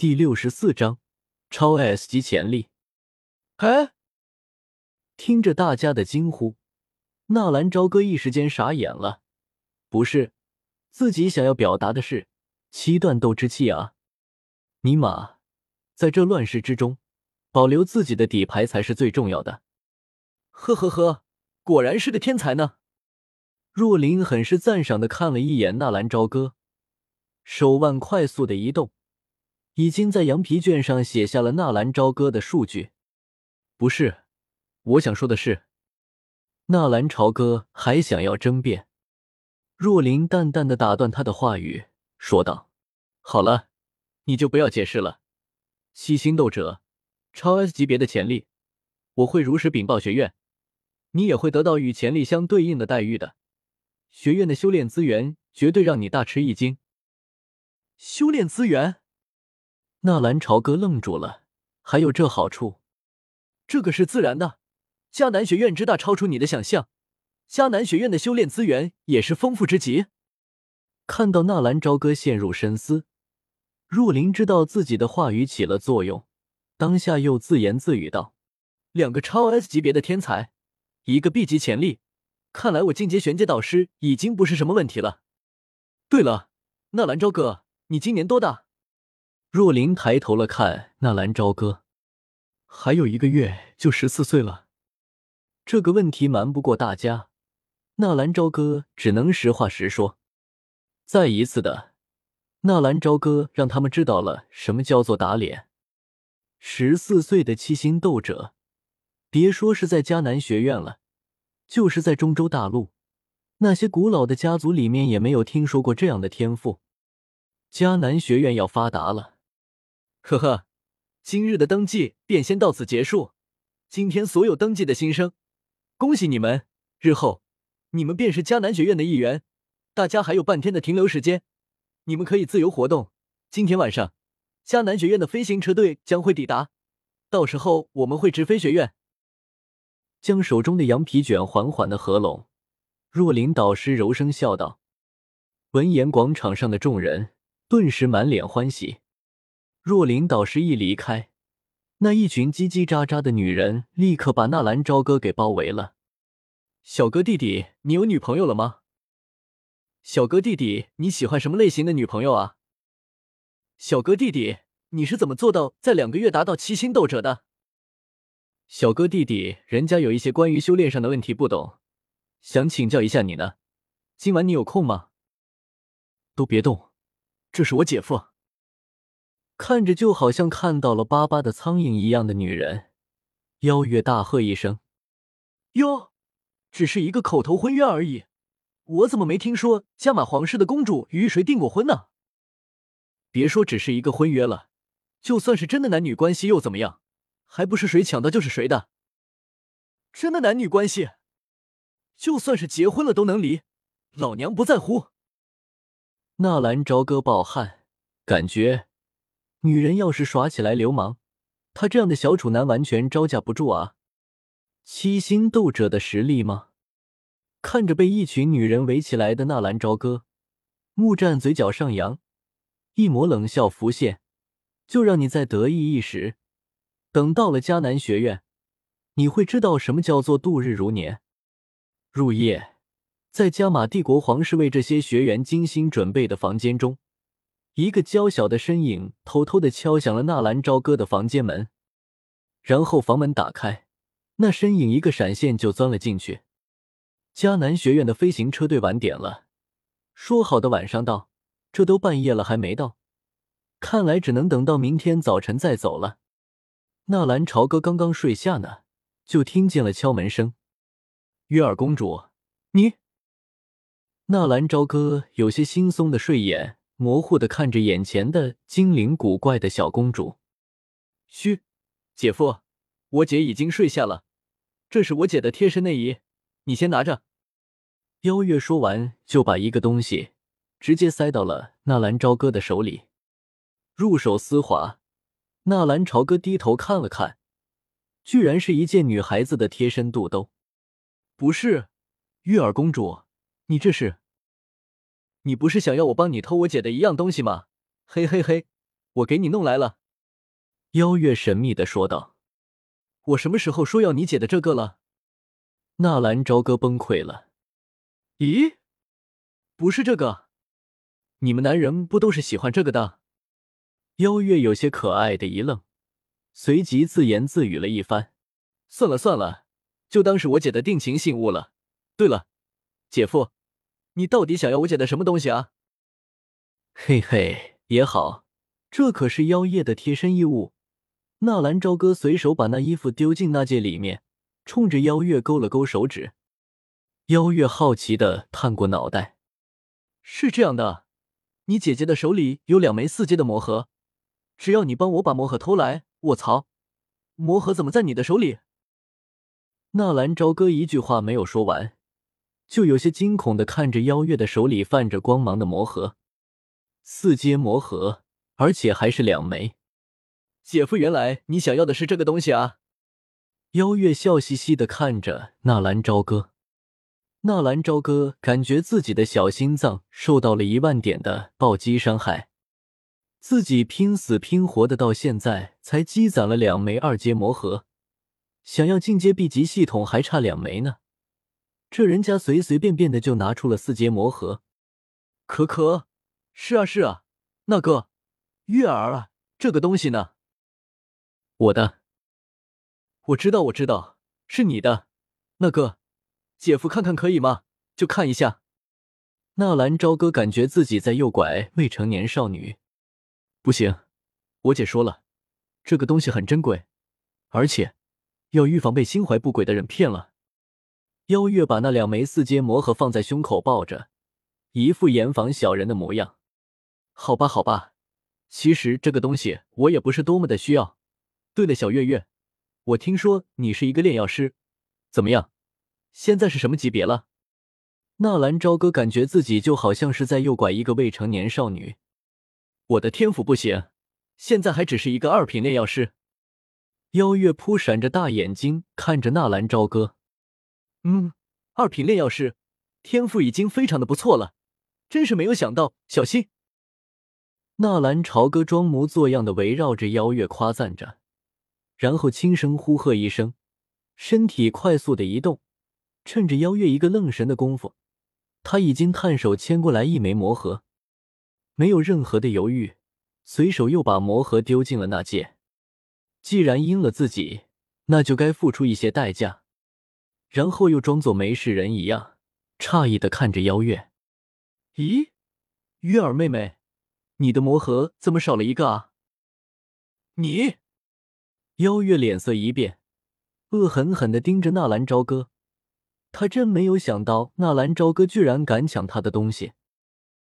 第六十四章超 S 级潜力。哎，听着大家的惊呼，纳兰朝歌一时间傻眼了。不是，自己想要表达的是七段斗之气啊！尼玛，在这乱世之中，保留自己的底牌才是最重要的。呵呵呵，果然是个天才呢。若琳很是赞赏的看了一眼纳兰朝歌，手腕快速的移动。已经在羊皮卷上写下了纳兰朝歌的数据，不是，我想说的是，纳兰朝歌还想要争辩。若琳淡淡的打断他的话语，说道：“好了，你就不要解释了。七星斗者，超 S 级别的潜力，我会如实禀报学院，你也会得到与潜力相对应的待遇的。学院的修炼资源绝对让你大吃一惊。修炼资源。”纳兰朝歌愣住了，还有这好处？这个是自然的。迦南学院之大，超出你的想象。迦南学院的修炼资源也是丰富之极。看到纳兰朝歌陷入深思，若琳知道自己的话语起了作用，当下又自言自语道：“两个超 S 级别的天才，一个 B 级潜力，看来我进阶玄阶导师已经不是什么问题了。对了，纳兰朝歌，你今年多大？”若琳抬头了看纳兰朝歌，还有一个月就十四岁了。这个问题瞒不过大家，纳兰朝歌只能实话实说。再一次的，纳兰朝歌让他们知道了什么叫做打脸。十四岁的七星斗者，别说是在迦南学院了，就是在中州大陆，那些古老的家族里面也没有听说过这样的天赋。迦南学院要发达了。呵呵，今日的登记便先到此结束。今天所有登记的新生，恭喜你们！日后你们便是迦南学院的一员。大家还有半天的停留时间，你们可以自由活动。今天晚上，迦南学院的飞行车队将会抵达，到时候我们会直飞学院。将手中的羊皮卷缓缓的合拢，若琳导师柔声笑道。闻言，广场上的众人顿时满脸欢喜。若琳导师一离开，那一群叽叽喳喳的女人立刻把纳兰朝歌给包围了。小哥弟弟，你有女朋友了吗？小哥弟弟，你喜欢什么类型的女朋友啊？小哥弟弟，你是怎么做到在两个月达到七星斗者的？小哥弟弟，人家有一些关于修炼上的问题不懂，想请教一下你呢。今晚你有空吗？都别动，这是我姐夫。看着就好像看到了巴巴的苍蝇一样的女人，邀月大喝一声：“哟，只是一个口头婚约而已，我怎么没听说加玛皇室的公主与谁订过婚呢？别说只是一个婚约了，就算是真的男女关系又怎么样？还不是谁抢到就是谁的？真的男女关系，就算是结婚了都能离，老娘不在乎。”纳兰朝歌暴汗，感觉。女人要是耍起来流氓，他这样的小处男完全招架不住啊！七星斗者的实力吗？看着被一群女人围起来的纳兰朝歌，木战嘴角上扬，一抹冷笑浮现。就让你再得意一时，等到了迦南学院，你会知道什么叫做度日如年。入夜，在加玛帝国皇室为这些学员精心准备的房间中。一个娇小的身影偷偷的敲响了纳兰朝歌的房间门，然后房门打开，那身影一个闪现就钻了进去。迦南学院的飞行车队晚点了，说好的晚上到，这都半夜了还没到，看来只能等到明天早晨再走了。纳兰朝歌刚刚睡下呢，就听见了敲门声。月儿公主，你……纳兰朝歌有些惺忪的睡眼。模糊的看着眼前的精灵古怪的小公主，嘘，姐夫，我姐已经睡下了，这是我姐的贴身内衣，你先拿着。邀月说完，就把一个东西直接塞到了纳兰朝歌的手里，入手丝滑。纳兰朝歌低头看了看，居然是一件女孩子的贴身肚兜。不是，月儿公主，你这是？你不是想要我帮你偷我姐的一样东西吗？嘿嘿嘿，我给你弄来了。”妖月神秘的说道。“我什么时候说要你姐的这个了？”纳兰朝歌崩溃了。“咦，不是这个？你们男人不都是喜欢这个的？”妖月有些可爱的一愣，随即自言自语了一番：“算了算了，就当是我姐的定情信物了。对了，姐夫，你到底想要我姐的什么东西啊？”“嘿嘿，也好，这可是妖夜的贴身衣物。”纳兰朝歌随手把那衣服丢进那戒里面，冲着妖月勾了勾手指。妖月好奇的探过脑袋：“是这样的，你姐姐的手里有两枚四阶的魔盒。”只要你帮我把魔盒偷来，我操！魔盒怎么在你的手里？纳兰朝歌一句话没有说完，就有些惊恐的看着妖月的手里泛着光芒的魔盒，四阶魔盒，而且还是两枚。姐夫，原来你想要的是这个东西啊！妖月笑嘻嘻的看着纳兰朝歌，纳兰朝歌感觉自己的小心脏受到了一万点的暴击伤害。自己拼死拼活的到现在才积攒了两枚二阶魔核，想要进阶 B 级系统还差两枚呢。这人家随随便便的就拿出了四阶魔核，可可，是啊是啊，那个月儿啊，这个东西呢？我的，我知道我知道，是你的。那个，姐夫看看可以吗？就看一下。纳兰朝歌感觉自己在诱拐未成年少女。不行，我姐说了，这个东西很珍贵，而且要预防被心怀不轨的人骗了。妖月把那两枚四阶魔盒放在胸口抱着，一副严防小人的模样。好吧，好吧，其实这个东西我也不是多么的需要。对了，小月月，我听说你是一个炼药师，怎么样？现在是什么级别了？纳兰朝歌感觉自己就好像是在诱拐一个未成年少女。我的天赋不行，现在还只是一个二品炼药师。妖月扑闪着大眼睛看着纳兰朝歌，嗯，二品炼药师，天赋已经非常的不错了，真是没有想到。小心！纳兰朝歌装模作样的围绕着妖月夸赞着，然后轻声呼喝一声，身体快速的移动，趁着妖月一个愣神的功夫，他已经探手牵过来一枚魔核。没有任何的犹豫，随手又把魔盒丢进了那戒。既然阴了自己，那就该付出一些代价。然后又装作没事人一样，诧异的看着妖月：“咦，月儿妹妹，你的魔盒怎么少了一个啊？”你，妖月脸色一变，恶狠狠的盯着纳兰朝歌。她真没有想到纳兰朝歌居然敢抢她的东西。